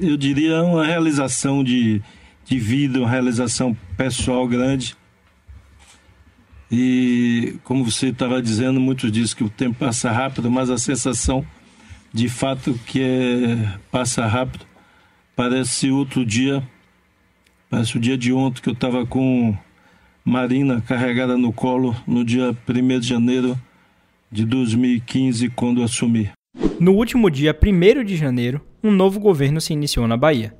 eu diria, uma realização de, de vida, uma realização pessoal grande. E como você estava dizendo, muitos dizem que o tempo passa rápido, mas a sensação de fato que é, passa rápido. Parece outro dia, parece o dia de ontem que eu estava com Marina carregada no colo no dia 1 de janeiro de 2015, quando assumi. No último dia 1 de janeiro, um novo governo se iniciou na Bahia.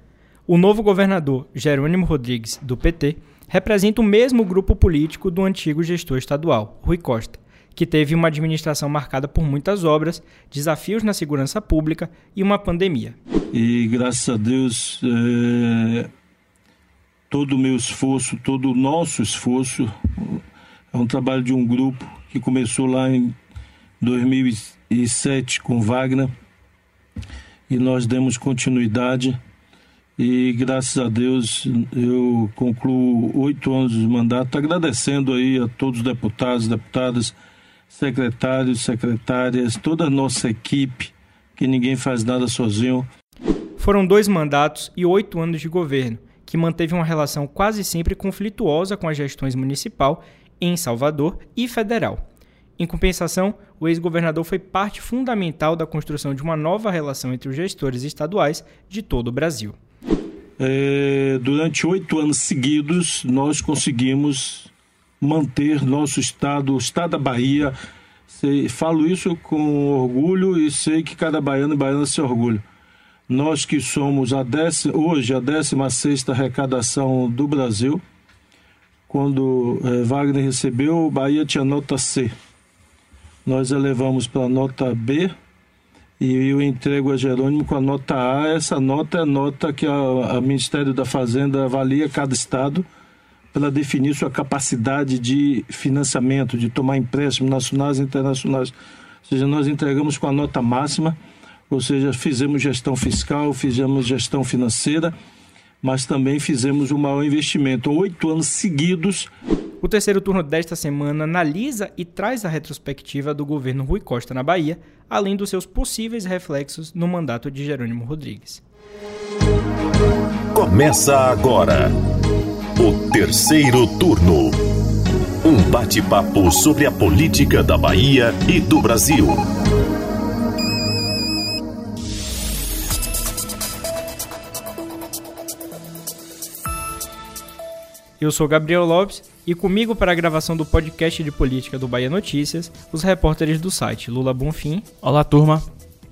O novo governador, Jerônimo Rodrigues, do PT, representa o mesmo grupo político do antigo gestor estadual, Rui Costa, que teve uma administração marcada por muitas obras, desafios na segurança pública e uma pandemia. E graças a Deus, é, todo o meu esforço, todo o nosso esforço, é um trabalho de um grupo que começou lá em 2007 com Wagner e nós demos continuidade e graças a Deus eu concluo oito anos de mandato, agradecendo aí a todos os deputados, deputadas, secretários, secretárias, toda a nossa equipe, que ninguém faz nada sozinho. Foram dois mandatos e oito anos de governo, que manteve uma relação quase sempre conflituosa com as gestões municipal em Salvador e federal. Em compensação, o ex-governador foi parte fundamental da construção de uma nova relação entre os gestores estaduais de todo o Brasil. É, durante oito anos seguidos, nós conseguimos manter nosso estado, o estado da Bahia. Sei, falo isso com orgulho e sei que cada baiano e baiana se orgulha. Nós que somos a décima, hoje a 16 arrecadação do Brasil, quando é, Wagner recebeu, Bahia tinha nota C. Nós elevamos para a nota B, e eu entrego a Jerônimo com a nota A. Essa nota é a nota que o Ministério da Fazenda avalia cada estado para definir sua capacidade de financiamento, de tomar empréstimos nacionais e internacionais. Ou seja, nós entregamos com a nota máxima, ou seja, fizemos gestão fiscal, fizemos gestão financeira, mas também fizemos um maior investimento. Oito anos seguidos, o terceiro turno desta semana analisa e traz a retrospectiva do governo Rui Costa na Bahia, além dos seus possíveis reflexos no mandato de Jerônimo Rodrigues. Começa agora o terceiro turno. Um bate-papo sobre a política da Bahia e do Brasil. Eu sou Gabriel Lopes e comigo para a gravação do podcast de política do Bahia Notícias, os repórteres do site Lula Bonfim. Olá, turma.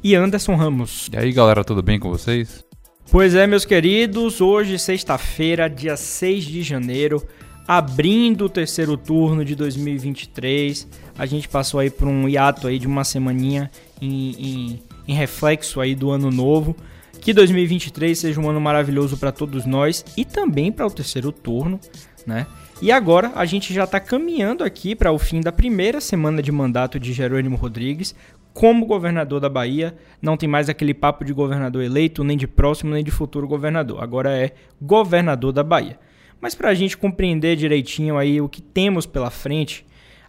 E Anderson Ramos. E aí, galera, tudo bem com vocês? Pois é, meus queridos, hoje, sexta-feira, dia 6 de janeiro, abrindo o terceiro turno de 2023. A gente passou aí por um hiato aí de uma semaninha em, em, em reflexo aí do ano novo. Que 2023 seja um ano maravilhoso para todos nós e também para o terceiro turno, né? E agora a gente já está caminhando aqui para o fim da primeira semana de mandato de Jerônimo Rodrigues como governador da Bahia. Não tem mais aquele papo de governador eleito, nem de próximo, nem de futuro governador. Agora é governador da Bahia. Mas para a gente compreender direitinho aí o que temos pela frente,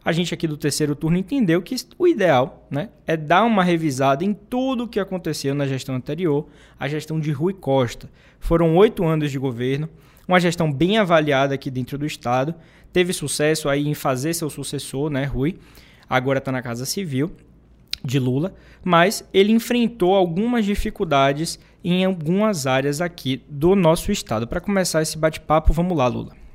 a gente aqui do terceiro turno entendeu que o ideal né, é dar uma revisada em tudo o que aconteceu na gestão anterior, a gestão de Rui Costa. Foram oito anos de governo, uma gestão bem avaliada aqui dentro do Estado, teve sucesso aí em fazer seu sucessor, né, Rui, agora está na Casa Civil de Lula, mas ele enfrentou algumas dificuldades em algumas áreas aqui do nosso estado. Para começar esse bate-papo, vamos lá, Lula.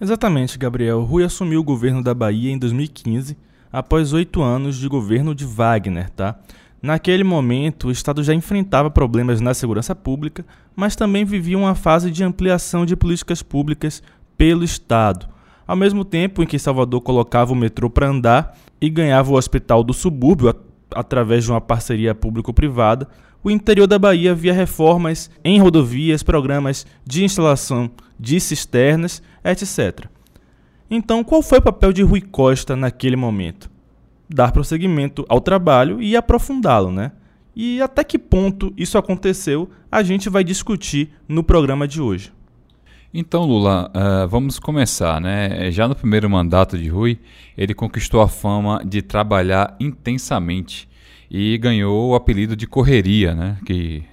Exatamente, Gabriel. Rui assumiu o governo da Bahia em 2015, após oito anos de governo de Wagner, tá? Naquele momento, o Estado já enfrentava problemas na segurança pública, mas também vivia uma fase de ampliação de políticas públicas pelo Estado. Ao mesmo tempo em que Salvador colocava o metrô para andar e ganhava o hospital do subúrbio através de uma parceria público-privada, o interior da Bahia via reformas em rodovias, programas de instalação de cisternas, etc. Então, qual foi o papel de Rui Costa naquele momento? Dar prosseguimento ao trabalho e aprofundá-lo, né? E até que ponto isso aconteceu, a gente vai discutir no programa de hoje. Então, Lula, uh, vamos começar, né? Já no primeiro mandato de Rui, ele conquistou a fama de trabalhar intensamente e ganhou o apelido de correria, né? Que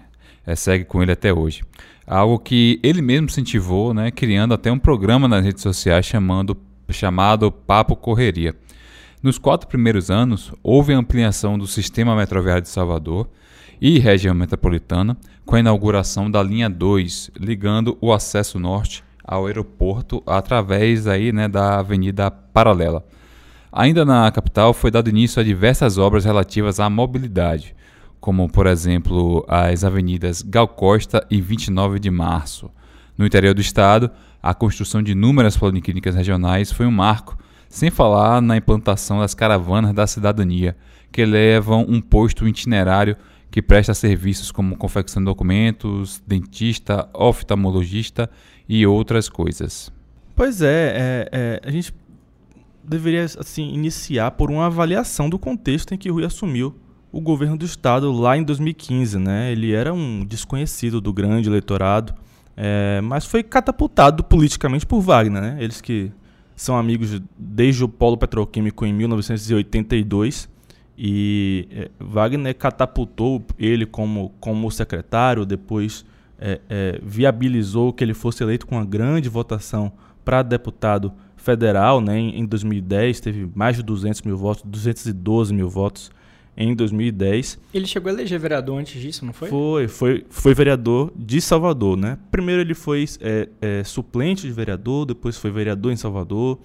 é, segue com ele até hoje. Algo que ele mesmo incentivou, né, criando até um programa nas redes sociais chamando, chamado Papo Correria. Nos quatro primeiros anos, houve ampliação do sistema metroviário de Salvador e região metropolitana, com a inauguração da linha 2, ligando o acesso norte ao aeroporto através aí, né, da Avenida Paralela. Ainda na capital, foi dado início a diversas obras relativas à mobilidade, como, por exemplo, as avenidas Gal Costa e 29 de Março. No interior do estado, a construção de inúmeras policlínicas regionais foi um marco, sem falar na implantação das caravanas da cidadania, que levam um posto itinerário que presta serviços como confecção de documentos, dentista, oftalmologista e outras coisas. Pois é, é, é a gente deveria assim iniciar por uma avaliação do contexto em que Rui assumiu o governo do estado lá em 2015, né? Ele era um desconhecido do grande eleitorado, é, mas foi catapultado politicamente por Wagner, né? Eles que são amigos desde o polo petroquímico em 1982 e é, Wagner catapultou ele como como secretário, depois é, viabilizou que ele fosse eleito com uma grande votação para deputado federal, né, em 2010 teve mais de 200 mil votos, 212 mil votos em 2010. Ele chegou a eleger vereador antes disso, não foi? Foi, foi, foi vereador de Salvador, né? Primeiro ele foi é, é, suplente de vereador, depois foi vereador em Salvador,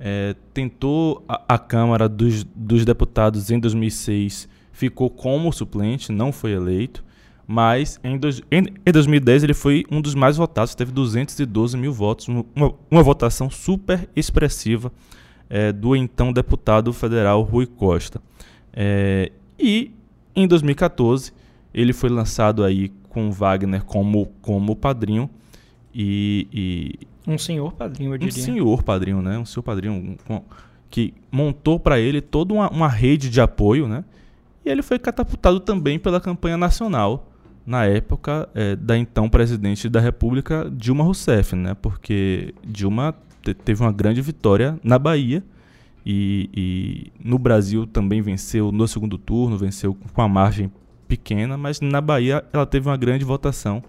é, tentou a, a Câmara dos, dos Deputados em 2006, ficou como suplente, não foi eleito. Mas em, dois, em, em, 2010 ele foi um dos mais votados, teve 212 mil votos, uma, uma votação super expressiva é, do então deputado federal Rui Costa. É, e em 2014 ele foi lançado aí com Wagner como, como padrinho e, e um senhor padrinho, eu diria. Um senhor padrinho, né? Um senhor padrinho um, um, que montou para ele toda uma, uma rede de apoio, né? E ele foi catapultado também pela campanha nacional na época é, da então presidente da República, Dilma Rousseff, né? Porque Dilma teve uma grande vitória na Bahia e, e, no Brasil também venceu no segundo turno, venceu com uma margem pequena, mas na Bahia ela teve uma grande votação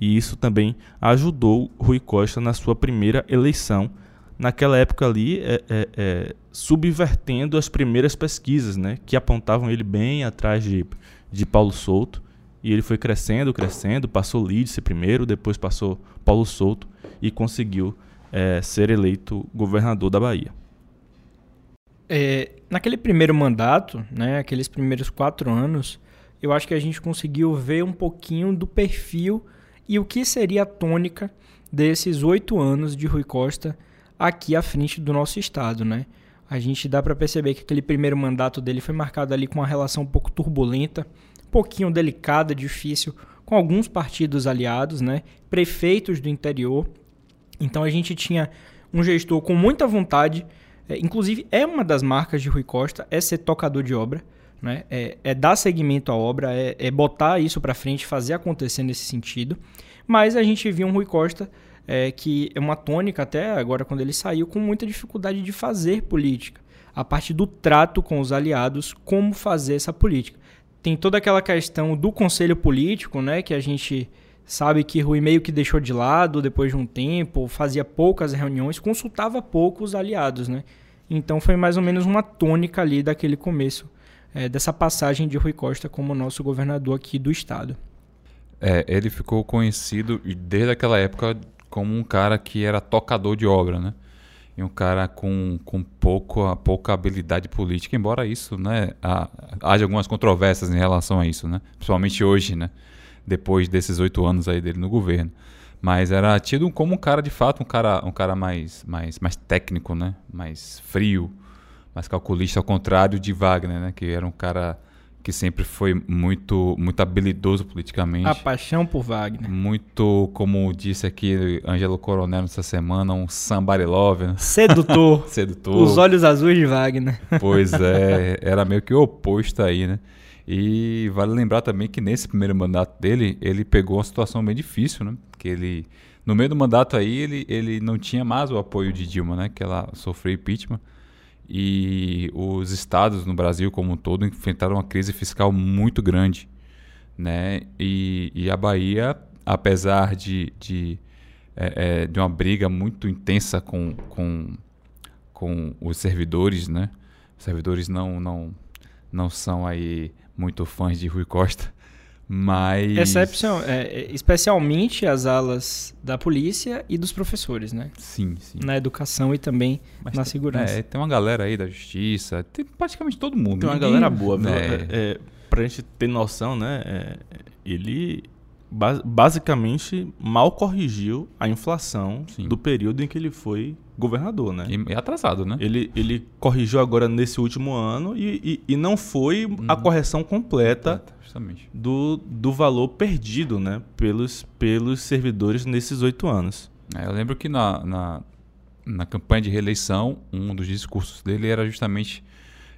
e isso também ajudou Rui Costa na sua primeira eleição. Naquela época ali, é, é, é, subvertendo as primeiras pesquisas, né, que apontavam ele bem atrás de, de Paulo Souto. E ele foi crescendo, crescendo, passou Lídice primeiro, depois passou Paulo Souto e conseguiu é, ser eleito governador da Bahia. É, naquele primeiro mandato, né, aqueles primeiros quatro anos, eu acho que a gente conseguiu ver um pouquinho do perfil e o que seria a tônica desses oito anos de Rui Costa aqui à frente do nosso estado, né? A gente dá para perceber que aquele primeiro mandato dele foi marcado ali com uma relação um pouco turbulenta, pouquinho delicada, difícil, com alguns partidos aliados, né? prefeitos do interior. Então a gente tinha um gestor com muita vontade, é, inclusive é uma das marcas de Rui Costa, é ser tocador de obra, né? é, é dar seguimento à obra, é, é botar isso para frente, fazer acontecer nesse sentido. Mas a gente viu um Rui Costa é, que é uma tônica até agora quando ele saiu com muita dificuldade de fazer política. A parte do trato com os aliados, como fazer essa política tem toda aquela questão do conselho político, né, que a gente sabe que Rui meio que deixou de lado depois de um tempo, fazia poucas reuniões, consultava pouco os aliados, né? Então foi mais ou menos uma tônica ali daquele começo, é, dessa passagem de Rui Costa como nosso governador aqui do estado. É, ele ficou conhecido desde aquela época como um cara que era tocador de obra, né? E um cara com, com pouco, pouca habilidade política, embora isso, né, haja algumas controvérsias em relação a isso, né, principalmente hoje, né, depois desses oito anos aí dele no governo. Mas era tido como um cara, de fato, um cara, um cara mais, mais, mais técnico, né, mais frio, mais calculista, ao contrário de Wagner, né, que era um cara que sempre foi muito muito habilidoso politicamente. A paixão por Wagner. Muito, como disse aqui Ângelo Coronel essa semana, um somebody love. Né? Sedutor. Sedutor. Os olhos azuis de Wagner. Pois é, era meio que o oposto aí, né? E vale lembrar também que nesse primeiro mandato dele, ele pegou uma situação bem difícil, né? Que ele, no meio do mandato aí, ele, ele não tinha mais o apoio de Dilma, né? Que ela sofreu impeachment e os estados no Brasil como um todo enfrentaram uma crise fiscal muito grande. né? E, e a Bahia, apesar de, de, é, é, de uma briga muito intensa com, com, com os servidores, né? Servidores não, não, não são aí muito fãs de Rui Costa, mas... Excepção, é, é, especialmente as alas da polícia e dos professores, né? Sim, sim. Na educação e também Mas na tem- segurança. É, tem uma galera aí da justiça, tem praticamente todo mundo. Tem uma Ninguém- galera boa, viu? É, É, é, pra gente ter noção, né? é, ele ba- basicamente mal corrigiu a inflação Sim. do período em que ele foi governador, né? e, e atrasado, né? Ele, ele corrigiu agora nesse último ano e, e, e não foi a Uhum. correção completa Justamente. do, do valor perdido né, pelos, pelos servidores nesses oito anos. É, eu lembro que na, na, na campanha de reeleição, um dos discursos dele era justamente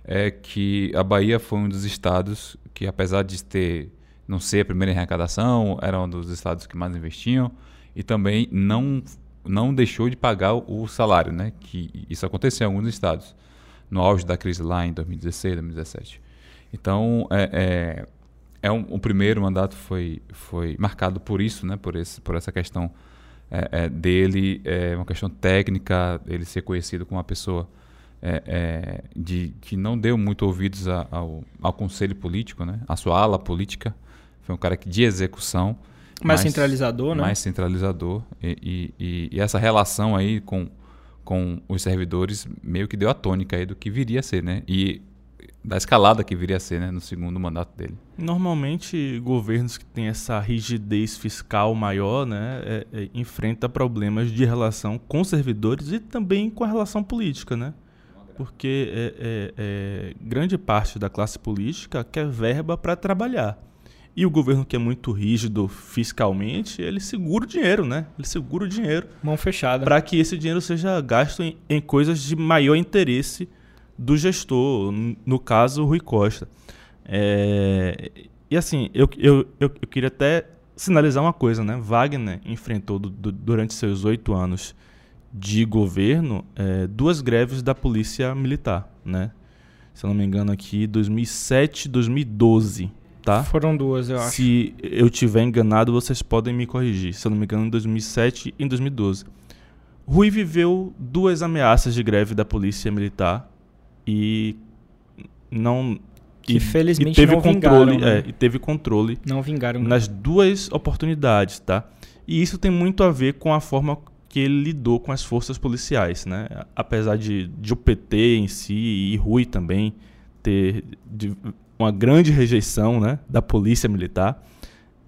é, que a Bahia foi um dos estados que, apesar de ter não ser a primeira arrecadação, era um dos estados que mais investiam e também não, não deixou de pagar o, salário, né? Que isso aconteceu em alguns estados, no auge da crise lá em 2016, 2017. Então, é, é, é um, o primeiro mandato foi, foi marcado por isso, né? Por, esse, por essa questão é, é, dele, é uma questão técnica, ele ser conhecido como uma pessoa é, é, de, que não deu muito ouvidos a- ao, ao conselho político, né? A sua ala política. Foi um cara que de execução. Mais centralizador, né? Mais centralizador. E, e- e- e essa relação aí com, com os servidores meio que deu a tônica aí do que viria a ser, né? E da escalada que viria a ser, né? No segundo mandato dele. Normalmente, governos que têm essa rigidez fiscal maior, né, é, é, enfrenta problemas de relação com servidores e também com a relação política, né? Porque é, é, é, grande parte da classe política quer verba para trabalhar. E o governo que é muito rígido fiscalmente, ele segura o dinheiro, né? Ele segura o dinheiro Mão fechada. para que esse dinheiro seja gasto em, em coisas de maior interesse do gestor, no caso, o Rui Costa. É, e assim, eu, eu, eu, eu queria até sinalizar uma coisa, né? Wagner enfrentou du- du- durante seus oito anos de governo é, duas greves da polícia militar, né? Se eu não me engano aqui, 2007 2012, tá? Foram duas, eu acho. Se eu tiver enganado, vocês podem me corrigir. Se eu não me engano, em 2007 e em 2012. Rui viveu duas ameaças de greve da polícia militar e não Que e, felizmente e teve não controle, vingaram, né? é, e teve controle Não vingaram. nas duas oportunidades, tá? E isso tem muito a ver com a forma que ele lidou com as forças policiais, né? Apesar de, de o PT em si e Rui também ter de- uma grande rejeição, né, da polícia militar,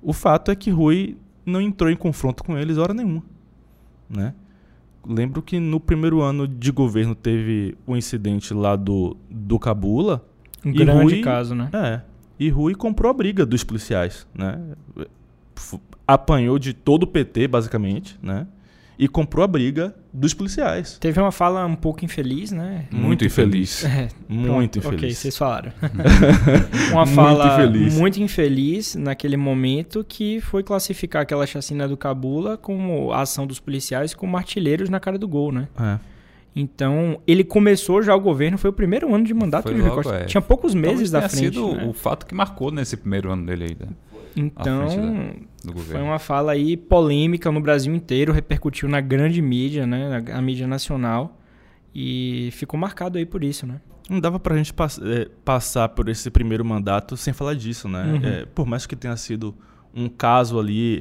o fato é que Rui não entrou em confronto com eles hora nenhuma, né? Lembro que no primeiro ano de governo teve o incidente lá do, do Cabula, Um grande Rui- caso, né? é. E Rui comprou a briga dos policiais, né? Apanhou de todo o PT, basicamente, né? E comprou a briga dos policiais. Teve uma fala um pouco infeliz, né? Muito infeliz. É, Muito pronto, Ok, infeliz. vocês falaram. uma Muito fala infeliz. muito infeliz naquele momento que foi classificar aquela chacina do Cabula como a ação dos policiais como artilheiros na cara do gol, né? É. Então, ele começou já o governo, foi o primeiro ano de mandato Foi de logo, Costa. é. Tinha poucos Talvez meses da frente. sido né? o fato que marcou nesse primeiro ano dele né? Então, foi uma fala aí polêmica no Brasil inteiro, repercutiu na grande mídia, né? Na a mídia nacional. E ficou marcado aí por isso, né? Não dava pra gente pass- é, passar por esse primeiro mandato sem falar disso, né? Uhum. É, por mais que tenha sido um caso ali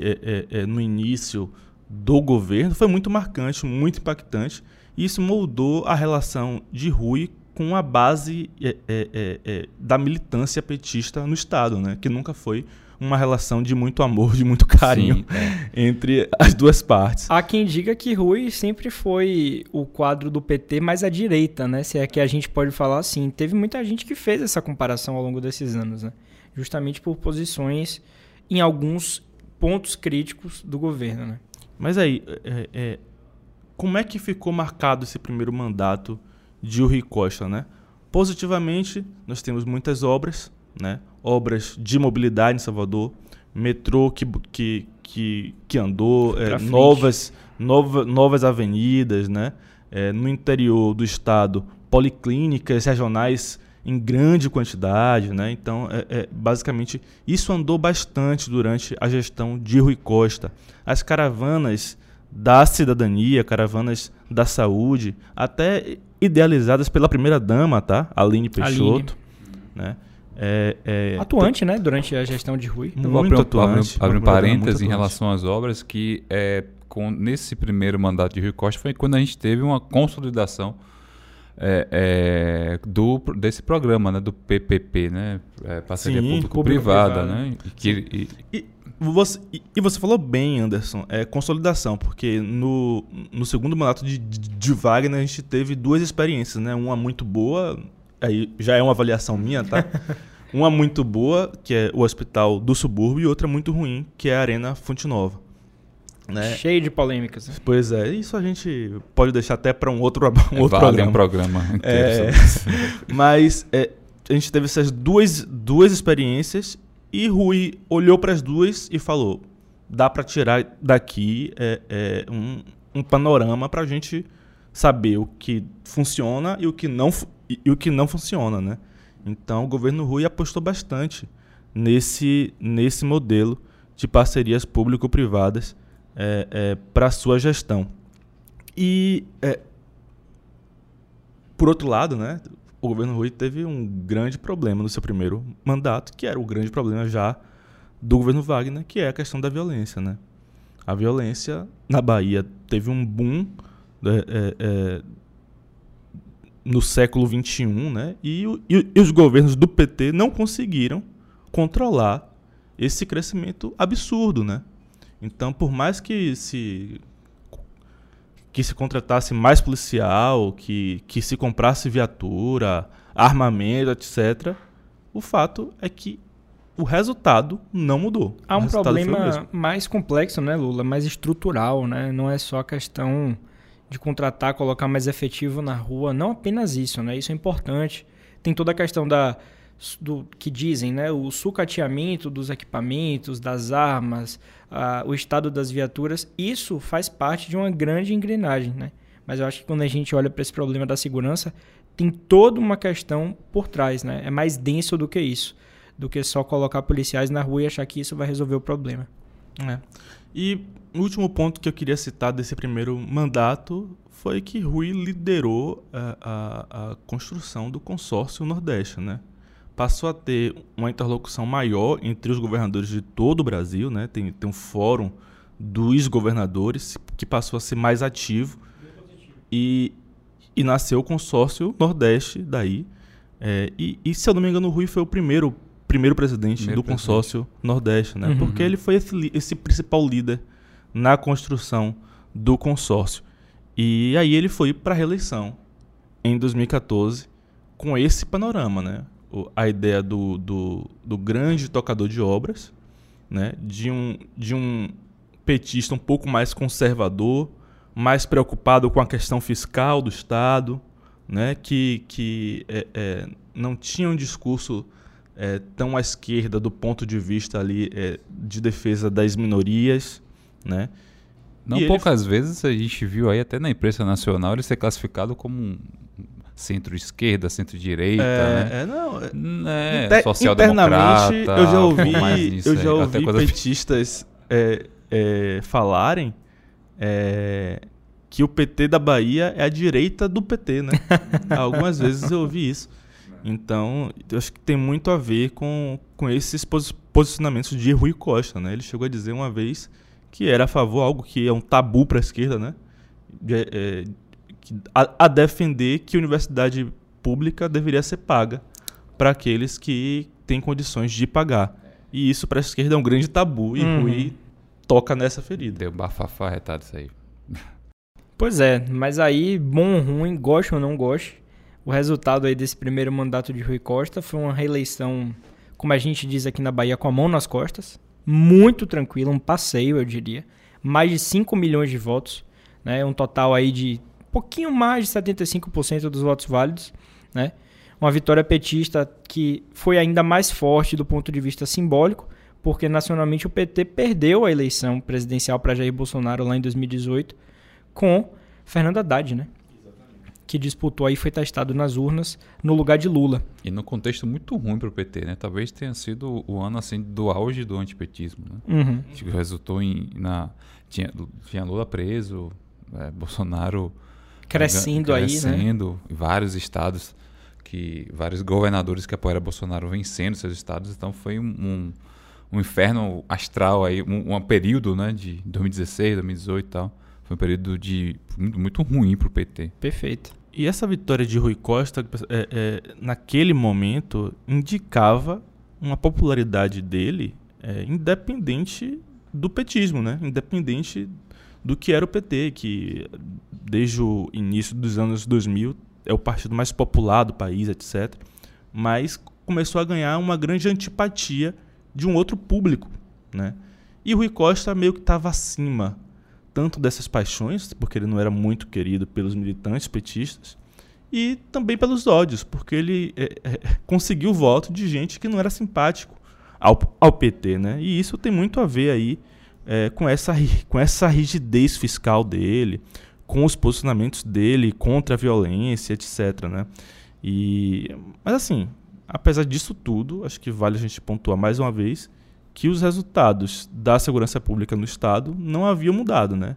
é, no início do governo, foi muito marcante, muito impactante. E isso moldou a relação de Rui com a base é, é, é, da militância petista no Estado, né? Que nunca foi uma relação de muito amor, de muito carinho Sim, é. entre as duas partes. Há quem diga que Rui sempre foi o quadro do PT mais à direita, né? Se é que a gente pode falar assim. Teve muita gente que fez essa comparação ao longo desses anos, né? Justamente por posições em alguns pontos críticos do governo, né? Mas aí, é, é, como é que ficou marcado esse primeiro mandato de Rui Costa, né? Positivamente, nós temos muitas obras, né? Obras de mobilidade em Salvador, metrô que, que, que, que andou, é, novas, nova, novas avenidas, né? É, no interior do estado, policlínicas regionais em grande quantidade, né? Então, é, é, basicamente, isso andou bastante durante a gestão de Rui Costa. As caravanas da cidadania, caravanas da saúde, até idealizadas pela primeira dama, tá? Aline Peixoto, Aline. né? É, é, atuante, né? Durante a gestão de Rui. Muito atuante. Abre um parênteses em relação às obras que é, com, nesse primeiro mandato de Rui Costa foi quando a gente teve uma consolidação é, é, do, desse programa, né, do PPP, né, é, parceria público-privada, né, que, e, e, você, e, você falou bem, Anderson, é consolidação, porque no, no segundo mandato de, de, de Wagner a gente teve duas experiências, né, uma muito boa, aí já é uma avaliação minha, tá? uma muito boa, que é o Hospital do Subúrbio, e outra muito ruim, que é a Arena Fonte Nova. Né? Cheio de polêmicas. Né? Pois é, isso a gente pode deixar até para um outro, um é, outro vale programa. um programa é, mas é, a gente teve essas duas, duas experiências e Rui olhou para as duas e falou: dá para tirar daqui é, é, um, um panorama para a gente saber o que funciona e o que não, e, e o que não funciona. Né? Então o governo Rui apostou bastante nesse, nesse modelo de parcerias público-privadas é, é, para sua gestão. E, é, por outro lado, né, o governo Rui teve um grande problema no seu primeiro mandato, que era o grande problema já do governo Wagner, que é a questão da violência. Né? A violência na Bahia teve um boom né, é, é, no século XXI, né? E, e, e, os governos do PT não conseguiram controlar esse crescimento absurdo, né? Então, por mais que se que se contratasse mais policial, que, que se comprasse viatura, armamento, etc., o fato é que o resultado não mudou. Há um problema mais complexo, né, Lula? Mais estrutural, né? Não é só a questão de contratar, colocar mais efetivo na rua. Não apenas isso, né? Isso é importante. Tem toda a questão da do que dizem, né, o sucateamento dos equipamentos, das armas, a, o estado das viaturas, isso faz parte de uma grande engrenagem, né? Mas eu acho que quando a gente olha para esse problema da segurança, tem toda uma questão por trás, né? É mais denso do que isso, do que só colocar policiais na rua e achar que isso vai resolver o problema. É. E o último ponto que eu queria citar desse primeiro mandato foi que Rui liderou a, a, a construção do consórcio Nordeste, né? passou a ter uma interlocução maior entre os governadores de todo o Brasil, né? Tem, tem um fórum dos governadores que passou a ser mais ativo e, e nasceu o consórcio Nordeste daí. É, e, e, se eu não me engano, o Rui foi o primeiro, primeiro presidente primeiro do presidente. consórcio Nordeste, né? Uhum. Porque ele foi esse, esse principal líder na construção do consórcio. E aí ele foi para a reeleição em 2014 com esse panorama, né? a ideia do, do, do, grande tocador de obras, né? de, um, de um petista um pouco mais conservador, mais preocupado com a questão fiscal do Estado, né? que, que é, é, não tinha um discurso é, tão à esquerda do ponto de vista ali é, de defesa das minorias, né? Não e poucas ele... vezes a gente viu aí até na imprensa nacional ele ser classificado como um centro-esquerda, centro-direita, é, né? É, não. É, Inter social-democrata. Eu já ouvi, eu já ouvi petistas é, é, falarem é, que o PT da Bahia é a direita do PT, né? Algumas vezes eu ouvi isso. Então, eu acho que tem muito a ver com, com esses posicionamentos de Rui Costa, né? Ele chegou a dizer uma vez que era a favor, algo que é um tabu para a esquerda, né? De, é, a, a defender que a universidade pública deveria ser paga para aqueles que têm condições de pagar. E isso para a esquerda é um grande tabu e uhum. Rui toca nessa ferida. Deu bafafá retado isso aí. Pois é, mas aí, bom ou ruim, goste ou não goste, o resultado aí desse primeiro mandato de Rui Costa foi uma reeleição, como a gente diz aqui na Bahia, com a mão nas costas, muito tranquilo, um passeio, eu diria. Mais de 5 milhões de votos, né? um total aí de pouquinho mais de 75% dos votos válidos, né? Uma vitória petista que foi ainda mais forte do ponto de vista simbólico, porque nacionalmente o PT perdeu a eleição presidencial para Jair Bolsonaro lá em 2018 com Fernando Haddad, né? Que disputou aí foi testado nas urnas no lugar de Lula. E no contexto muito ruim para o PT, né? Talvez tenha sido o ano assim do auge do antipetismo, né? Uhum. Que resultou em na tinha, tinha Lula preso, é, Bolsonaro crescendo, aí, né? crescendo, vários estados que vários governadores que apoiaram Bolsonaro vencendo seus estados, então foi um, um, um inferno astral aí, um, um período, né, de 2016, 2018 e tal. Foi um período de muito, ruim para o PT. Perfeito. E essa vitória de Rui Costa, é, é, naquele momento, indicava uma popularidade dele é, independente do petismo, né? Independente do que era o PT, que desde o início dos anos 2000 é o partido mais popular do país, etc. Mas começou a ganhar uma grande antipatia de um outro público, né? E Rui Costa meio que estava acima tanto dessas paixões, porque ele não era muito querido pelos militantes petistas, e também pelos ódios, porque ele é, é, conseguiu o voto de gente que não era simpático ao, ao PT, né? E isso tem muito a ver aí é, com, essa, com essa rigidez fiscal dele, com os posicionamentos dele contra a violência, etc, né? E, mas assim, apesar disso tudo, acho que vale a gente pontuar mais uma vez que os resultados da segurança pública no Estado não haviam mudado, né?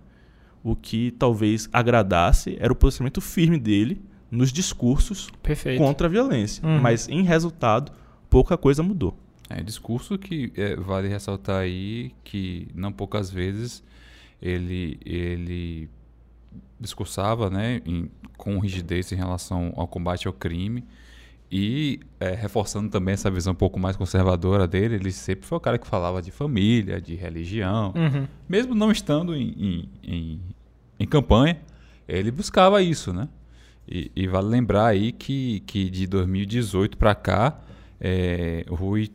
O que talvez agradasse era o posicionamento firme dele nos discursos Perfeito. contra a violência. Uhum. Mas, em resultado, pouca coisa mudou. É discurso que é, vale ressaltar aí que não poucas vezes ele, ele discursava né, em, com rigidez em relação ao combate ao crime e é, reforçando também essa visão um pouco mais conservadora dele, ele sempre foi o cara que falava de família, de religião. Uhum. Mesmo não estando em, em, em, em campanha, ele buscava isso, né? E, e, vale lembrar aí que, que de 2018 para cá, é, o Rui,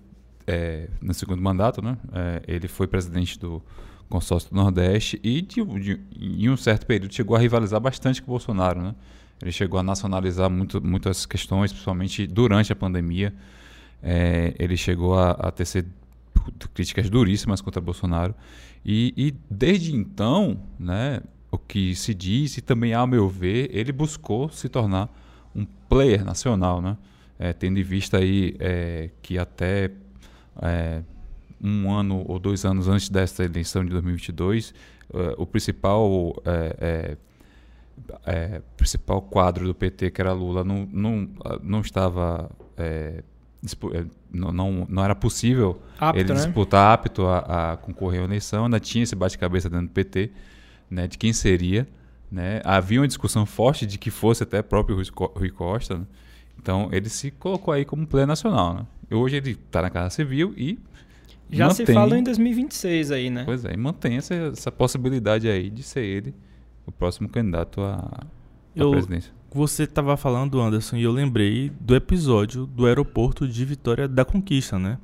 é, no segundo mandato, né? É, ele foi presidente do consórcio do Nordeste e de, de, em um certo período chegou a rivalizar bastante com o Bolsonaro, né? Ele chegou a nacionalizar muito, muitas questões, principalmente durante a pandemia. É, ele chegou a, a tecer críticas duríssimas contra Bolsonaro. E, e, desde então, né, o que se diz, e também ao meu ver, ele buscou se tornar um player nacional, né? É, tendo em vista aí é, que até é, um ano ou dois anos antes dessa eleição de 2022, é, o principal é, é, é, principal quadro do PT, que era Lula, não, não, não estava. É, não, não, não era possível apto, ele né? disputar apto a, a, concorrer à eleição, ainda tinha esse bate-cabeça dentro do PT, né, de quem seria. Né? Havia uma discussão forte de que fosse até próprio Rui Costa. Né? Então ele se colocou aí como player nacional. Né? Hoje ele está na Casa Civil e. Já mantém, se fala em 2026 aí, né? Pois é, e mantém essa, essa possibilidade aí de ser ele o próximo candidato à, eu, presidência. Você estava falando, Anderson, e eu lembrei do episódio do aeroporto de Vitória da Conquista, né?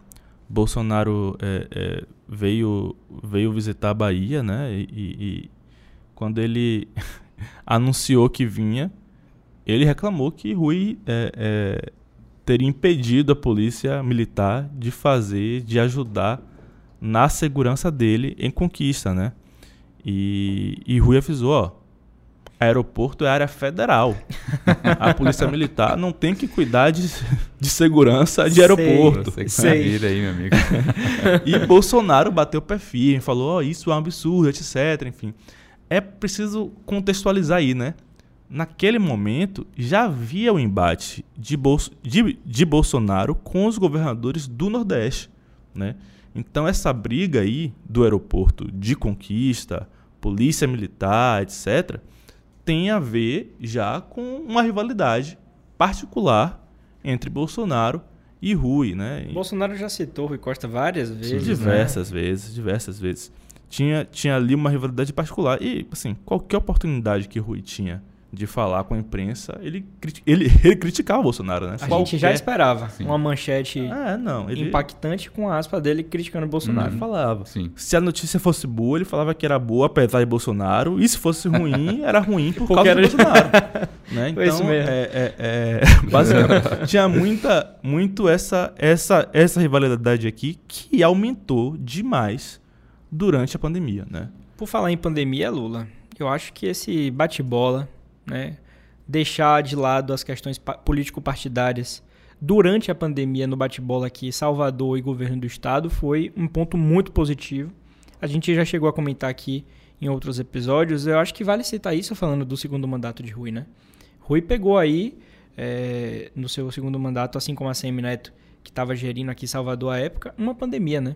Bolsonaro é, é, veio, veio visitar a Bahia, né? E, e quando ele anunciou que vinha, ele reclamou que Rui é, teria impedido a polícia militar de fazer, de ajudar na segurança dele em Conquista, né? E, e Rui avisou, ó, aeroporto é área federal. a polícia militar não tem que cuidar de, de segurança de aeroporto. Sei, sei. Aí, meu amigo. e Bolsonaro bateu o pé firme, falou, ó, isso é um absurdo, etc, enfim. É preciso contextualizar aí, né? Naquele momento, já havia o embate de, Bolso, de, de Bolsonaro com os governadores do Nordeste, né? Então, essa briga aí do aeroporto de conquista, polícia militar, etc., tem a ver já com uma rivalidade particular entre Bolsonaro e Rui, né? Bolsonaro já citou Rui Costa várias vezes. Diversas né? vezes, diversas vezes. Tinha, tinha ali uma rivalidade particular. E, assim, qualquer oportunidade que Rui tinha de falar com a imprensa, ele, ele, ele criticava o Bolsonaro, né? A Qualquer... gente já esperava Sim. uma manchete é, não, ele... impactante com a aspa dele criticando o Bolsonaro. Ele falava. Sim. Se a notícia fosse boa, ele falava que era boa apesar de Bolsonaro, e se fosse ruim, era ruim por Porque causa era... do Bolsonaro. né? Foi isso Então, mesmo. é, é, é, basicamente, tinha muita, muito essa, essa, essa rivalidade aqui que aumentou demais durante a pandemia, né? Por falar em pandemia, Lula, eu acho que esse bate-bola né, deixar de lado as questões político-partidárias durante a pandemia no bate-bola aqui, Salvador e governo do estado, foi um ponto muito positivo. A gente já chegou a comentar aqui em outros episódios. Eu acho que vale citar isso falando do segundo mandato de Rui, né? Rui pegou aí, é, no seu segundo mandato, assim como a Semi Neto, que estava gerindo aqui Salvador à época, uma pandemia, né?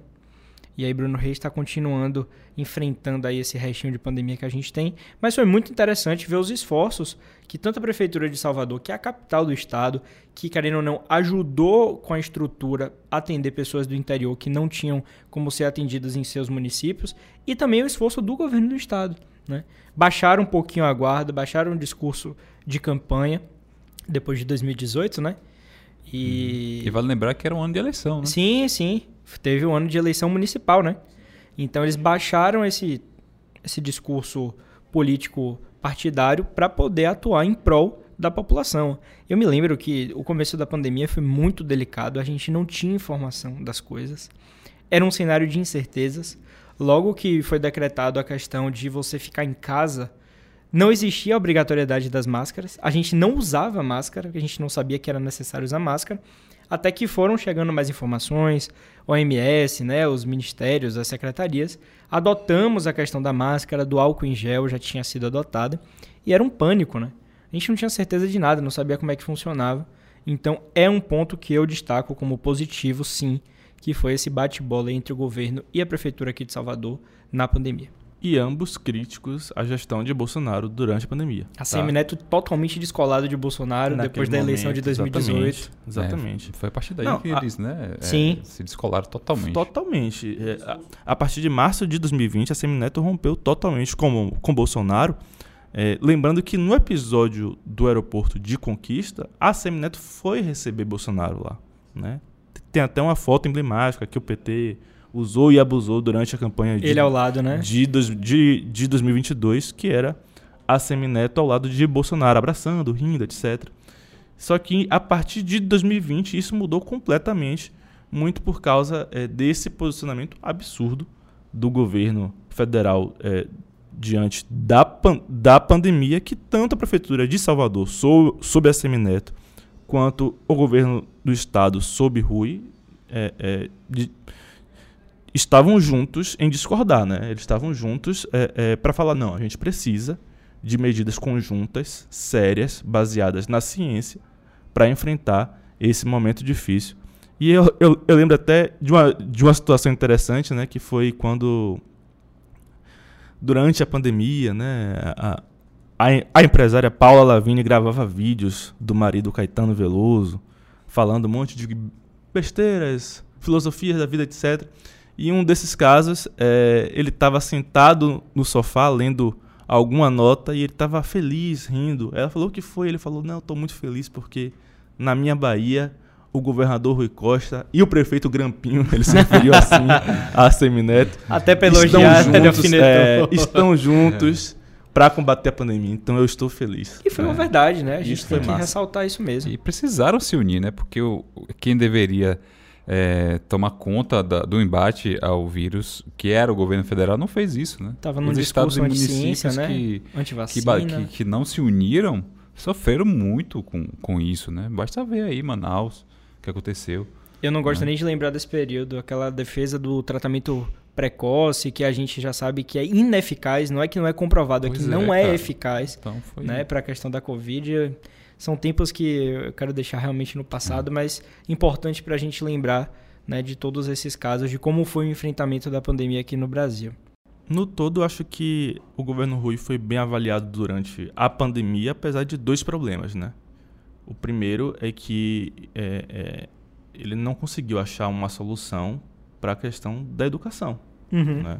E aí Bruno Reis está continuando enfrentando aí esse restinho de pandemia que a gente tem. Mas foi muito interessante ver os esforços que tanto a Prefeitura de Salvador, que é a capital do estado, que, querendo ou não, ajudou com a estrutura a atender pessoas do interior que não tinham como ser atendidas em seus municípios, e também o esforço do governo do estado. Né? Baixaram um pouquinho a guarda, baixaram o discurso de campanha depois de 2018, né? E... e vale lembrar que era um ano de eleição, né? Sim, sim teve um ano de eleição municipal, né? Então eles baixaram esse, esse discurso político partidário para poder atuar em prol da população. Eu me lembro que o começo da pandemia foi muito delicado, a gente não tinha informação das coisas. Era um cenário de incertezas. Logo que foi decretado a questão de você ficar em casa, não existia a obrigatoriedade das máscaras. A gente não usava máscara, a gente não sabia que era necessário usar máscara. Até que foram chegando mais informações, OMS, né, os ministérios, as secretarias, adotamos a questão da máscara, do álcool em gel já tinha sido adotada, e era um pânico, né? A gente não tinha certeza de nada, não sabia como é que funcionava. Então é um ponto que eu destaco como positivo, sim, que foi esse bate-bola entre o governo e a prefeitura aqui de Salvador na pandemia e ambos críticos à gestão de Bolsonaro durante a pandemia. A tá? Semineto totalmente descolado de Bolsonaro Naquele depois da eleição momento, de 2018. Exatamente. exatamente. É, foi a partir daí Não, que eles né, é, sim. se descolaram totalmente. Totalmente. É, a, a, partir de março de 2020, a Semineto rompeu totalmente com, com Bolsonaro. É, lembrando que no episódio do aeroporto de Conquista, a Semineto foi receber Bolsonaro lá. Né? Tem até uma foto emblemática que o PT usou e abusou durante a campanha de, Ele ao lado, né? de, de, de 2022, que era a Semineto ao lado de Bolsonaro, abraçando, rindo, etc. Só que a partir de 2020 isso mudou completamente, muito por causa é, desse posicionamento absurdo do governo federal é, diante da, pan da pandemia, que tanto a prefeitura de Salvador, sob, sob a Semineto, quanto o governo do estado, sob Rui, é, é de, estavam juntos em discordar, né? Eles estavam juntos é, é, para falar, não, a gente precisa de medidas conjuntas, sérias, baseadas na ciência, para enfrentar esse momento difícil. E eu, eu, eu, lembro até de uma, de uma situação interessante, né? Que foi quando, durante a pandemia, né? A, a, a empresária Paula Lavigne gravava vídeos do marido Caetano Veloso, falando um monte de besteiras, filosofias da vida, etc. E um desses casos, é, ele estava sentado no sofá lendo alguma nota e ele estava feliz, rindo. Ela falou o que foi? Ele falou: Não, estou muito feliz porque na minha Bahia o governador Rui Costa e o prefeito Grampinho, ele se referiu assim a Semineto. Até pelo elogiar, juntos, é, estão juntos para combater a pandemia. Então eu estou feliz. E foi uma é. verdade, né? A gente isso tem que massa. ressaltar isso mesmo. E precisaram se unir, né? Porque o, quem deveria é, tomar conta da, do embate ao vírus, que era o governo federal, não fez isso, né? Tava nos estados e municípios né? que, que, que, não se uniram sofreram muito com, com isso, né? Basta ver aí Manaus, o que aconteceu. Eu não gosto né? nem de lembrar desse período, aquela defesa do tratamento precoce, que a gente já sabe que é ineficaz, não é que não é comprovado, pois é que é, não é eficaz, então, né, para a questão da Covid são tempos que eu quero deixar realmente no passado, mas importante para a gente lembrar né, de todos esses casos, de como foi o enfrentamento da pandemia aqui no Brasil. No todo, acho que o governo Rui foi bem avaliado durante a pandemia, apesar de dois problemas, né? O primeiro é que é, é, ele não conseguiu achar uma solução para a questão da educação. Uhum. Né?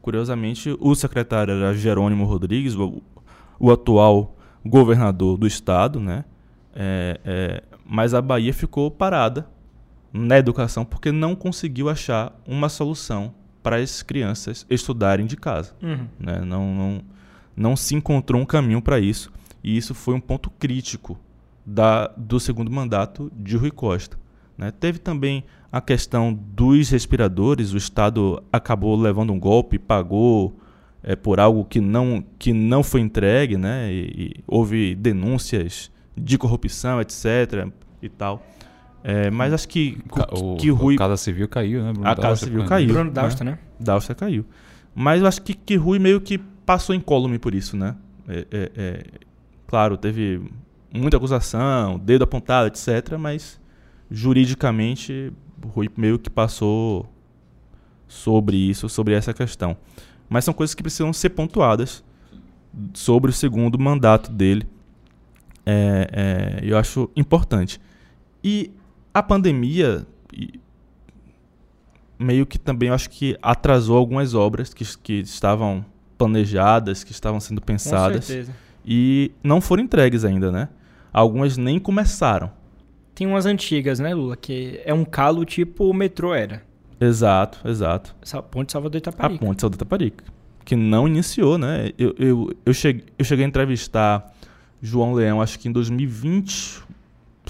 Curiosamente, o secretário era Jerônimo Rodrigues, o, o atual governador do estado, né? É, é, mas a Bahia ficou parada na educação porque não conseguiu achar uma solução para as crianças estudarem de casa. Uhum. Né? Não, não, não se encontrou um caminho para isso. E isso foi um ponto crítico da, do segundo mandato de Rui Costa. Né? Teve também a questão dos respiradores, o Estado acabou levando um golpe, pagou é, por algo que não, que não foi entregue, né? E, e houve denúncias de corrupção, etc. e tal. É, mas acho que, O, que Rui. a Casa Civil caiu, né? Bruno A Casa Civil caiu. Bruno Dauster, né? Dauster caiu. Mas acho que, que Rui meio que passou incólume por isso, né? É, é, é, claro, teve muita acusação, dedo apontado, etc. Mas juridicamente Rui meio que passou sobre isso, sobre essa questão. Mas são coisas que precisam ser pontuadas sobre o segundo mandato dele. É, é, eu acho importante. E a pandemia meio que também eu acho que atrasou algumas obras que, que estavam planejadas, que estavam sendo Com pensadas certeza. e não foram entregues ainda, né? Algumas nem começaram. Tem umas antigas, né, Lula? Que é um calo tipo o metrô era. Exato, exato. Essa ponte Salvador A Itaparica. ponte Salda Taparica, que não iniciou, né? Eu, eu, eu, cheguei, eu cheguei a entrevistar João Leão, acho que em 2020, se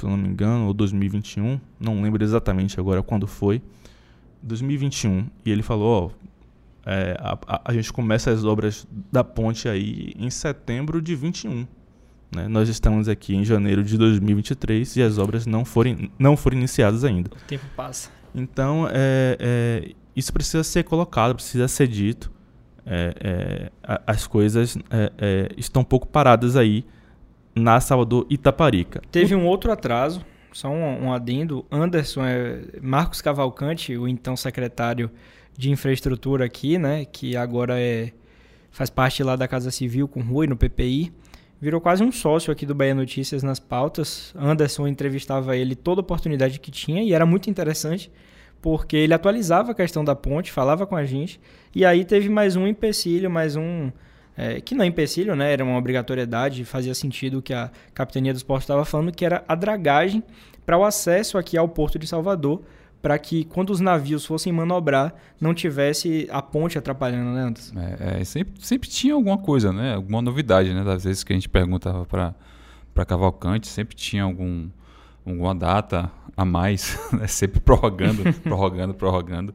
eu não me engano, ou 2021, não lembro exatamente agora quando foi. 2021. E ele falou, ó, é, a, a- a gente começa as obras da ponte aí em setembro de 21. Né? Nós estamos aqui em janeiro de 2023 e as obras não foram, não foram iniciadas ainda. O tempo passa. Então, é, é, isso precisa ser colocado, precisa ser dito. É, é, as coisas é, é, estão um pouco paradas aí na Salvador Itaparica. Teve um outro atraso, só um, um adendo. Anderson, Marcos Cavalcante, o então secretário de infraestrutura aqui, né, que agora é, faz parte lá da Casa Civil com Rui no PPI, virou quase um sócio aqui do Bahia Notícias nas pautas. Anderson entrevistava ele toda oportunidade que tinha e era muito interessante porque ele atualizava a questão da ponte, falava com a gente, e aí teve mais um empecilho, mais um. é, que não é empecilho, né? Era uma obrigatoriedade, fazia sentido o que a Capitania dos Portos estava falando, que era a dragagem para o acesso aqui ao Porto de Salvador, para que quando os navios fossem manobrar, não tivesse a ponte atrapalhando, né, Anderson? É, é, sempre, sempre tinha alguma coisa, né? Alguma novidade, né? Das vezes que a gente perguntava para para Cavalcante, sempre tinha algum, alguma data a mais, né? sempre prorrogando, prorrogando, prorrogando.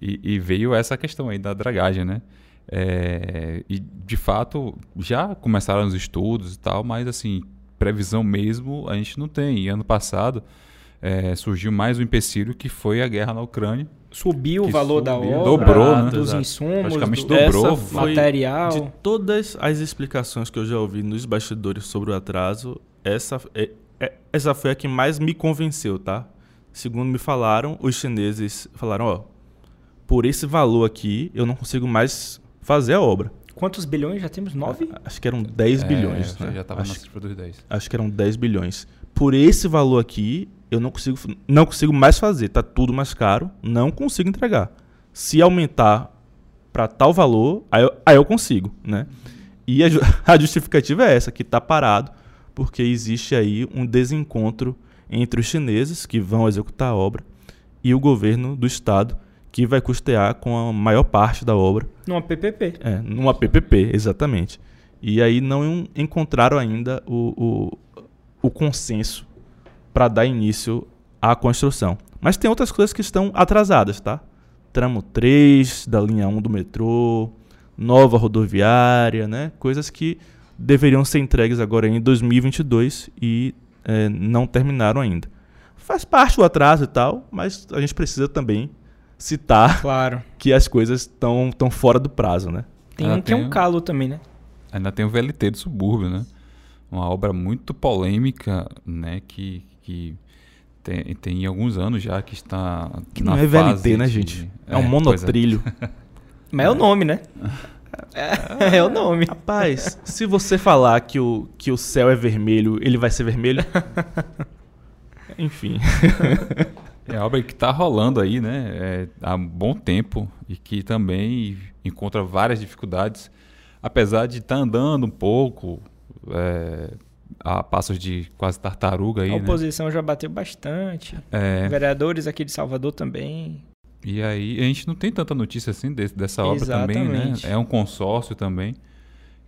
E, e veio essa questão aí da dragagem, né? É, e de fato já começaram os estudos e tal, mas assim, previsão mesmo a gente não tem. E ano passado é, surgiu mais um empecilho que foi a guerra na Ucrânia. Subiu o valor da subiu, obra, dobrou, né? dos insumos, Praticamente do dobrou. Essa foi material. De todas as explicações que eu já ouvi nos bastidores sobre o atraso, essa, é- é- essa foi a que mais me convenceu, tá? Segundo me falaram, os chineses falaram, ó, por esse valor aqui, eu não consigo mais fazer a obra. Quantos bilhões já temos? Nove? Acho que eram 10 É, bilhões, já- né? Já estava na cifra dos 10. acho que eram 10 bilhões. Por esse valor aqui, eu não consigo, não consigo mais fazer. Tá tudo mais caro, não consigo entregar. Se aumentar para tal valor, aí eu, aí eu consigo, né? E a, a justificativa é essa, que tá parado, porque existe aí um desencontro entre os chineses, que vão executar a obra, e o governo do estado, que vai custear com a maior parte da obra Numa PPP. é, numa PPP, exatamente. E aí não encontraram ainda o, o, o consenso para dar início à construção. Mas tem outras coisas que estão atrasadas, tá? Tramo 3 da linha 1 do metrô, nova rodoviária, né? Coisas que deveriam ser entregues agora em 2022 e é, não terminaram ainda. Faz parte do atraso e tal, mas a gente precisa também citar Claro. que as coisas estão tão fora do prazo, né? Tem um que é tem um um- calo também, né? Ainda tem o VLT do subúrbio, né? Uma obra muito polêmica, né? Que, que tem, tem alguns anos já que está. Que na não é fase VLT, né, de- gente? É, um pois monotrilho. Mas é o nome, né? É, é o nome. Rapaz, se você falar que o, que o céu é vermelho, ele vai ser vermelho? Enfim. É a obra que está rolando aí, né? é, há um bom tempo e que também encontra várias dificuldades, apesar de estar andando um pouco é, a passos de quase tartaruga aí, A né? oposição já bateu bastante. É, Vereadores aqui de Salvador também. E aí a gente não tem tanta notícia assim desse- dessa obra também, né? É um consórcio também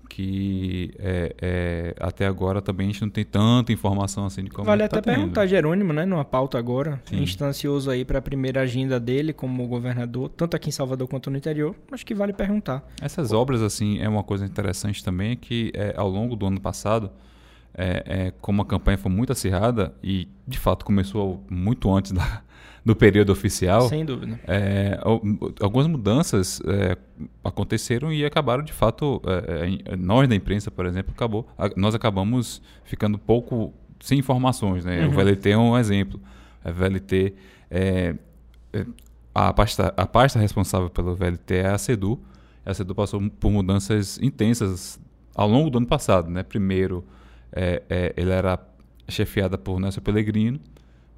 que é, é, até agora também a gente não tem tanta informação assim de como Vale tá até tendo. perguntar Jerônimo, né, numa pauta agora. Sim. A gente tá ansioso aí para a primeira agenda dele como governador, tanto aqui em Salvador quanto no interior. Acho que vale perguntar. Essas obras, assim, é uma coisa interessante também que é, ao longo do ano passado, é, é, como a campanha foi muito acirrada e de fato começou muito antes da- do período oficial, Sem dúvida. é, al- algumas mudanças é, aconteceram e acabaram de fato. é, é, nós da imprensa, por exemplo, acabou, a- nós acabamos ficando pouco sem informações. Né? O Uhum. VLT é um exemplo. A VLT a, pasta, a pasta responsável pelo VLT é a CEDU. A CEDU passou por mudanças intensas ao longo do ano passado. Né? Primeiro, é, é, ele era chefiada por Nelson Pellegrino,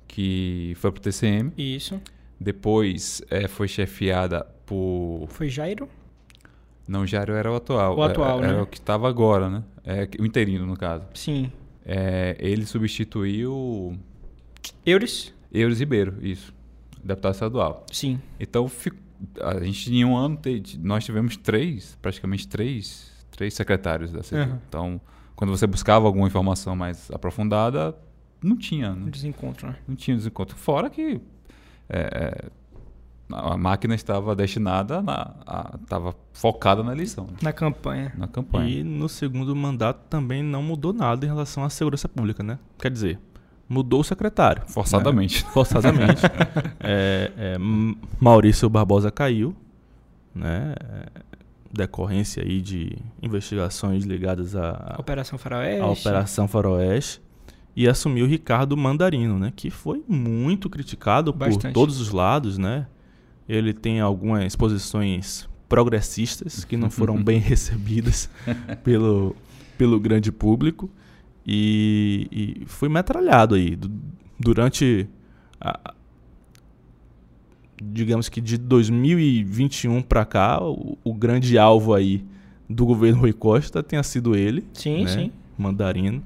que foi para o TCM. Isso. Depois eh, foi chefiada por. Foi Jairo? Não, o Jairo era o atual. O atual, era, era né? o que estava agora, né? É, o interino, no caso. Sim. Eh, ele substituiu Euris? Euros Ribeiro, isso. Deputado estadual. Sim. Então, a gente em um ano, nós tivemos três, praticamente três, três secretários da CEDU. Aham. Então, quando você buscava alguma informação mais aprofundada, não tinha. Um Né? desencontro, né? Não tinha desencontro. Fora que é, a a máquina estava destinada, na, a- estava focada na eleição, né? Na campanha. na campanha. E no segundo mandato também não mudou nada em relação à segurança pública, né? Quer dizer, mudou o secretário. Forçadamente. né? Forçadamente. É, é, Maurício Barbosa caiu, né? Decorrência aí de investigações ligadas à Operação Faroeste. à Operação Faroeste. E assumiu Ricardo Mandarino, né? Que foi muito criticado por Bastante. todos os lados, né? Ele tem algumas posições progressistas que não foram bem recebidas pelo, pelo grande público e, e foi metralhado aí Du- durante a- digamos que de 2021 para cá o, o grande alvo aí do governo Rui Costa tenha sido ele Sim, né? sim. Mandarino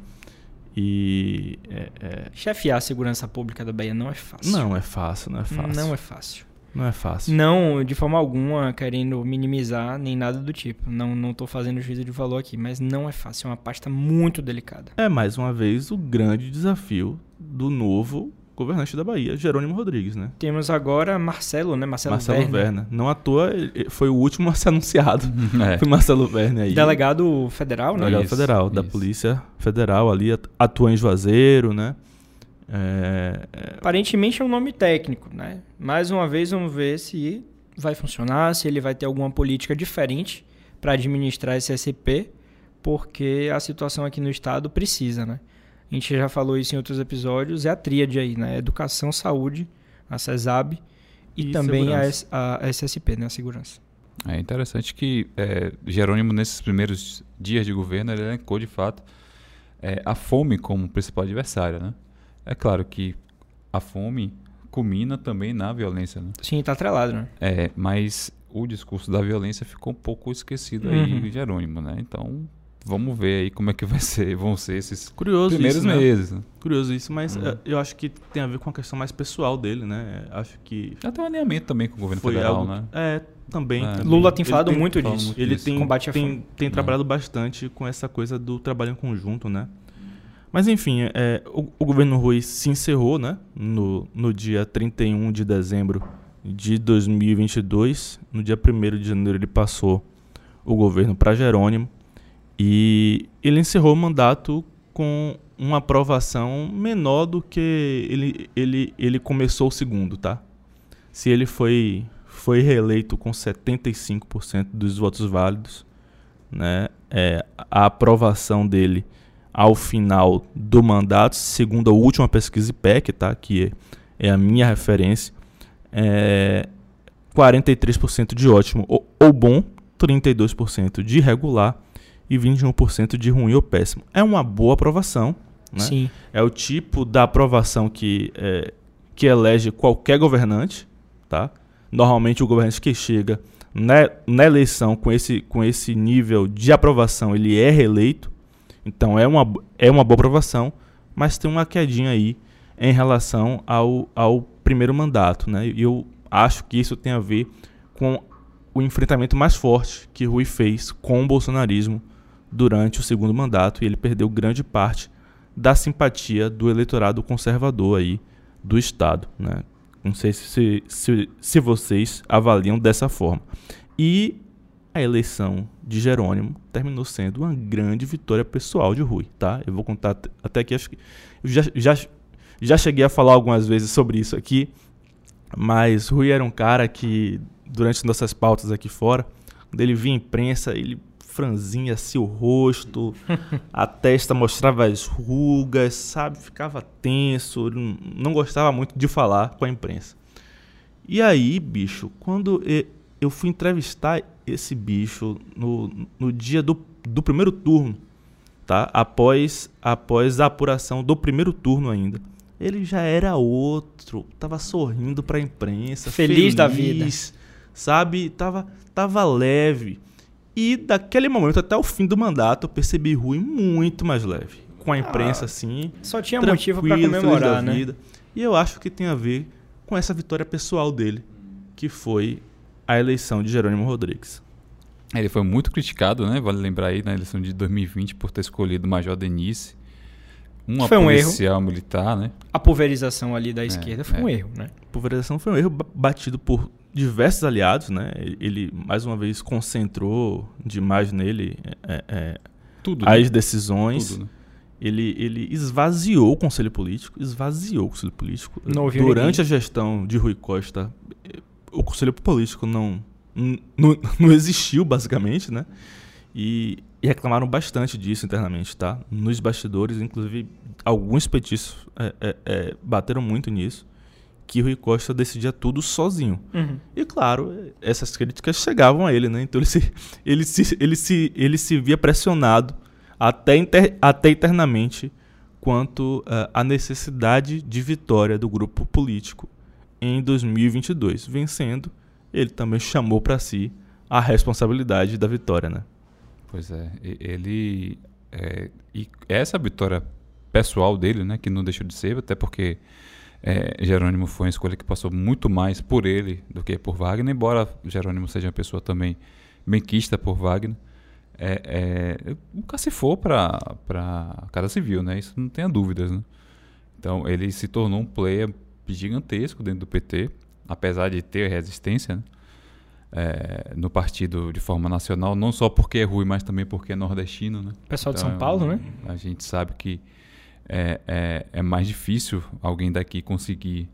e é- é- Chefiar a segurança pública da Bahia não é fácil. não é fácil não é fácil Não é fácil. não é fácil Não, de forma alguma, querendo minimizar nem nada do tipo. Não, não tô fazendo juízo de valor aqui, mas não é fácil. É uma pasta muito delicada. é mais uma vez o grande desafio do novo governante da Bahia Jerônimo Rodrigues né Temos agora Marcelo, né? Marcelo, Marcelo Werner. Não à toa, foi o último a ser anunciado. É. Foi Marcelo Werner aí. Delegado federal, né? Delegado Isso, federal, da isso. Polícia Federal ali, at- atua em Juazeiro, né? É, é, Aparentemente é um nome técnico, né? Mais uma vez vamos ver se vai funcionar, se ele vai ter alguma política diferente para administrar esse SP, porque a situação aqui no estado precisa, né? A gente já falou isso em outros episódios, é a tríade aí, né? Educação, saúde, a CESAB e, E também a, a SSP, né? A segurança. É interessante que é, Jerônimo, nesses primeiros dias de governo, ele elencou de fato é, a fome como principal adversário. Né? É claro que a fome culmina também na violência. Né? Sim, tá atrelado, né? É, mas o discurso da violência ficou um pouco esquecido Uhum. aí, Jerônimo. Né? Então, vamos ver aí como é que vai ser, vão ser esses curioso primeiros isso, né? meses. Né? Curioso isso, mas é, eu acho que tem a ver com a questão mais pessoal dele, né? Acho que tem um alinhamento também com o governo foi federal, algo... né? É, também. É. Lula tem falado muito falado disso. muito Ele disso. tem, Combate tem, tem É. trabalhado bastante com essa coisa do trabalho em conjunto, né? Mas enfim, é, o, o governo Rui se encerrou, né? No, no dia 31 de dezembro de 2022. No dia 1 de janeiro ele passou o governo para Jerônimo. E ele encerrou o mandato com uma aprovação menor do que ele, ele, ele começou o segundo, tá? Se ele foi, foi reeleito com 75% dos votos válidos, né? É, a aprovação dele ao final do mandato, segundo a última pesquisa IPEC, tá? que é, é a minha referência, é 43% de ótimo ou, ou bom, 32% de regular e 21% de ruim ou péssimo. É uma boa aprovação, né? Sim. É o tipo da aprovação que, é, que elege qualquer governante, tá? Normalmente o governante que chega na, na eleição com esse, com esse nível de aprovação, ele é reeleito. Então é uma, é uma boa aprovação, mas tem uma quedinha aí em relação ao, ao primeiro mandato, né? E eu acho que isso tem a ver com o enfrentamento mais forte que Rui fez com o bolsonarismo durante o segundo mandato e ele perdeu grande parte da simpatia do eleitorado conservador aí do Estado. Né? Não sei se, se, se vocês avaliam dessa forma. E a eleição de Jerônimo terminou sendo uma grande vitória pessoal de Rui, tá? Eu vou contar até aqui, acho que eu já, já, já cheguei a falar algumas vezes sobre isso aqui, mas Rui era um cara que, durante nossas pautas aqui fora, quando ele via imprensa, ele franzinha assim o rosto, a testa mostrava as rugas, sabe? Ficava tenso, não gostava muito de falar com a imprensa. E aí, bicho, quando eu fui entrevistar esse bicho no, no dia do, do primeiro turno, tá? Após, após a apuração do primeiro turno ainda. Ele já era outro, tava sorrindo para a imprensa, feliz, feliz da vida, sabe? Tava, tava leve. E daquele momento até o fim do mandato eu percebi Rui muito mais leve. Com a imprensa, ah, assim. Só tinha motivo para comemorar, né? Vida. E eu acho que tem a ver com essa vitória pessoal dele, que foi a eleição de Jerônimo Rodrigues. Ele foi muito criticado, né? Vale lembrar aí na eleição de 2020 por ter escolhido o Major Denise, um foi policial um erro. militar, né? A pulverização ali da é, esquerda foi é. um erro, né? A pulverização foi um erro batido por diversos aliados, né? Ele mais uma vez concentrou demais nele é, é, Tudo, as né? decisões. Tudo, né? Ele, ele esvaziou o Conselho Político, esvaziou o Conselho Político. Durante ninguém. a gestão de Rui Costa, o Conselho Político não, não, não existiu, basicamente, né? E, e, reclamaram bastante disso internamente, tá? Nos bastidores, inclusive, alguns petistas é, é, é, bateram muito nisso que Rui Costa decidia tudo sozinho. Uhum. E claro, essas críticas chegavam a ele, né? Então ele se, ele se, ele se, ele se via pressionado até, inter, até internamente quanto uh, à necessidade de vitória do grupo político em 2022. Vencendo, ele também chamou para si a responsabilidade da vitória, né? Pois é, ele é, e essa vitória pessoal dele, né, que não deixou de ser, até porque é, Jerônimo foi uma escolha que passou muito mais por ele do que por Wagner, embora Jerônimo seja uma pessoa também benquista por Wagner. É, é, nunca se for para a Casa Civil, né? Isso não tenha dúvidas, né? Então ele se tornou um player gigantesco dentro do PT, apesar de ter resistência né? é, no partido de forma nacional, não só porque é ruim, mas também porque é nordestino, né? Pessoal então, de São Paulo, né? A gente sabe que é, é, é mais difícil alguém daqui conseguir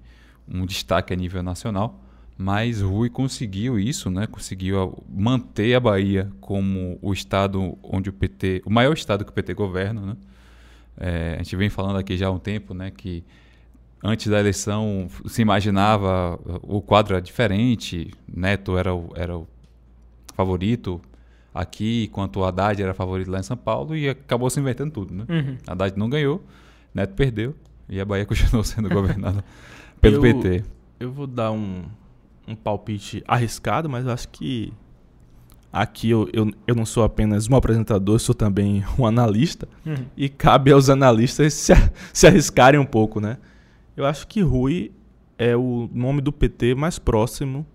um destaque a nível nacional. Mas Rui conseguiu isso, né? Conseguiu manter a Bahia como o estado onde o PT, o maior estado que o PT governa, né? É, a gente vem falando aqui já há um tempo, né? Que antes da eleição se imaginava o quadro era diferente, Neto era o, era o favorito aqui, enquanto o Haddad era favorito lá em São Paulo e acabou se invertendo tudo, né? Uhum. Haddad não ganhou, Neto perdeu e a Bahia continuou sendo governada pelo eu, PT. Eu vou dar um, um palpite arriscado, mas eu acho que aqui eu, eu, eu não sou apenas um apresentador, sou também um analista. Uhum. E cabe aos analistas se, se arriscarem um pouco, né? Eu acho que Rui é o nome do PT mais próximo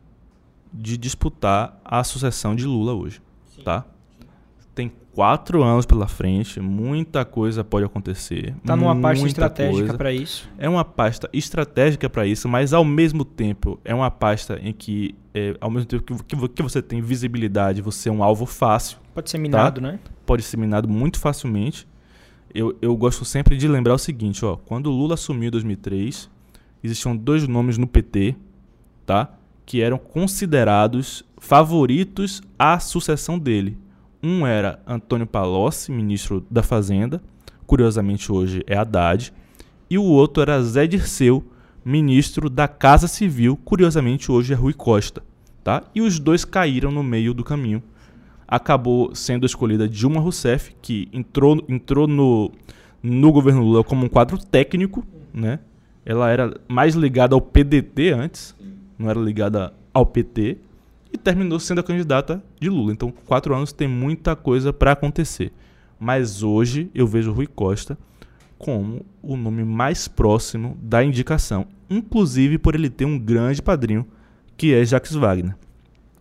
de disputar a sucessão de Lula hoje, Sim. tá? Quatro anos pela frente, muita coisa pode acontecer. Está numa pasta estratégica para isso? É uma pasta estratégica para isso, mas ao mesmo tempo é uma pasta em que, é, ao mesmo tempo que, que você tem visibilidade, você é um alvo fácil. Pode ser minado, tá? né? Pode ser minado muito facilmente. Eu, eu gosto sempre de lembrar o seguinte, ó, quando o Lula assumiu em 2003, existiam dois nomes no PT, tá? Que eram considerados favoritos à sucessão dele. Um era Antônio Palocci, ministro da Fazenda, curiosamente hoje é Haddad, e o outro era Zé Dirceu, ministro da Casa Civil, curiosamente hoje é Rui Costa. Tá? E os dois caíram no meio do caminho. Acabou sendo escolhida Dilma Rousseff, que entrou, entrou no, no governo Lula como um quadro técnico. Né? Ela era mais ligada ao PDT antes, não era ligada ao PT e terminou sendo a candidata de Lula. Então, quatro anos tem muita coisa para acontecer. Mas hoje eu vejo Rui Costa como o nome mais próximo da indicação, inclusive por ele ter um grande padrinho, que é Jacques Wagner.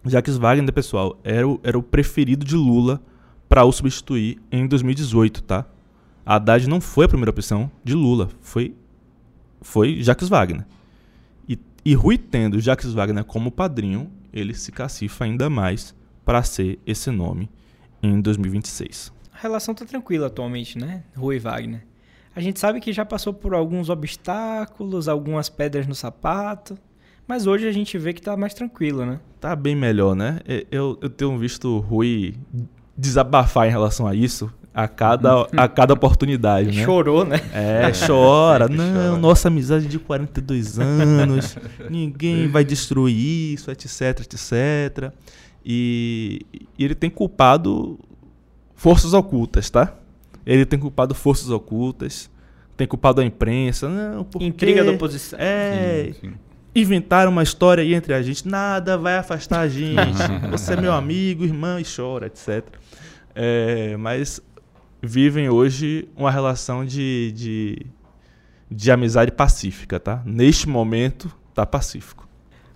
Jacques Wagner, pessoal, era o, era o preferido de Lula para o substituir em 2018, tá? Haddad não foi a primeira opção de Lula, foi foi Jacques Wagner. E, e Rui tendo Jacques Wagner como padrinho, ele se cacifa ainda mais para ser esse nome em 2026. A relação tá tranquila atualmente, né? Rui Wagner. A gente sabe que já passou por alguns obstáculos, algumas pedras no sapato, mas hoje a gente vê que tá mais tranquilo, né? Tá bem melhor, né? Eu, eu tenho visto o Rui desabafar em relação a isso a cada, a cada oportunidade, né? Chorou, né? É, chora. Não, nossa amizade de 42 anos, ninguém vai destruir isso, etc, etc. E, e ele tem culpado forças ocultas, tá? Ele tem culpado forças ocultas, tem culpado a imprensa, não, porque... Intriga da oposição. É, sim, sim. inventaram uma história aí entre a gente, nada vai afastar a gente, você é meu amigo, irmão, e chora, etc. É, mas vivem hoje uma relação de, de, de amizade pacífica, tá? Neste momento, tá pacífico.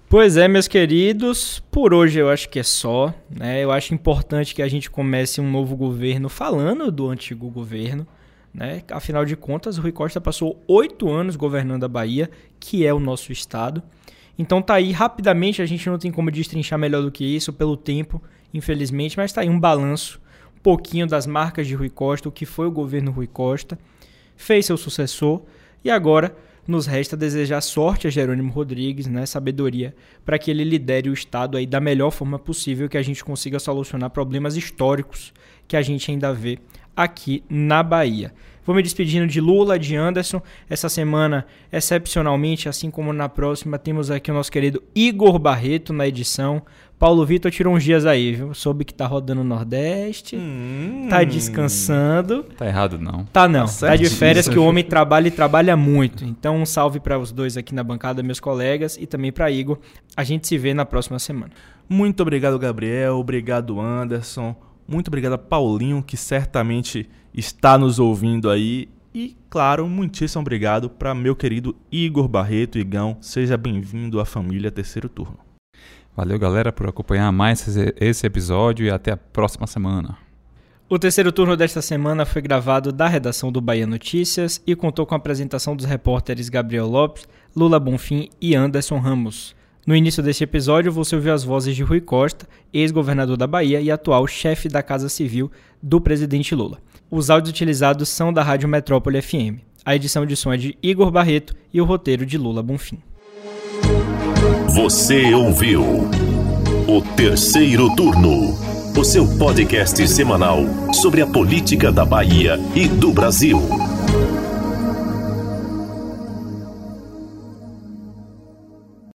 Pois é, meus queridos, por hoje eu acho que é só. Né? Eu acho importante que a gente comece um novo governo falando do antigo governo. Né? Afinal de contas, Rui Costa passou oito anos governando a Bahia, que é o nosso estado. Então tá aí, rapidamente, a gente não tem como destrinchar melhor do que isso pelo tempo, infelizmente, mas tá aí um balanço pouquinho das marcas de Rui Costa, o que foi o governo Rui Costa, fez seu sucessor e agora nos resta desejar sorte a Jerônimo Rodrigues, né, sabedoria, para que ele lidere o Estado aí da melhor forma possível, que a gente consiga solucionar problemas históricos que a gente ainda vê aqui na Bahia. Vou me despedindo de Lula, de Anderson. Essa semana, excepcionalmente, assim como na próxima, temos aqui o nosso querido Igor Barreto na edição. Paulo Vitor tirou uns dias aí, viu? Soube que tá rodando no Nordeste, hum, tá descansando. Tá errado não. Tá não. Tá, tá de férias que o homem trabalha e trabalha muito. Então um salve para os dois aqui na bancada, meus colegas, e também para Igor. A gente se vê na próxima semana. Muito obrigado, Gabriel. Obrigado, Anderson. Muito obrigado a Paulinho, que certamente está nos ouvindo aí. E, claro, muitíssimo obrigado para meu querido Igor Barreto. Igão, seja bem-vindo à família Terceiro Turno. Valeu, galera, por acompanhar mais esse episódio e até a próxima semana. O terceiro turno desta semana foi gravado da redação do Bahia Notícias e contou com a apresentação dos repórteres Gabriel Lopes, Lula Bonfim e Anderson Ramos. No início deste episódio, você ouviu as vozes de Rui Costa, ex-governador da Bahia e atual chefe da Casa Civil do presidente Lula. Os áudios utilizados são da Rádio Metrópole FM. A edição de som é de Igor Barreto e o roteiro de Lula Bonfim. Você ouviu o terceiro turno, o seu podcast semanal sobre a política da Bahia e do Brasil.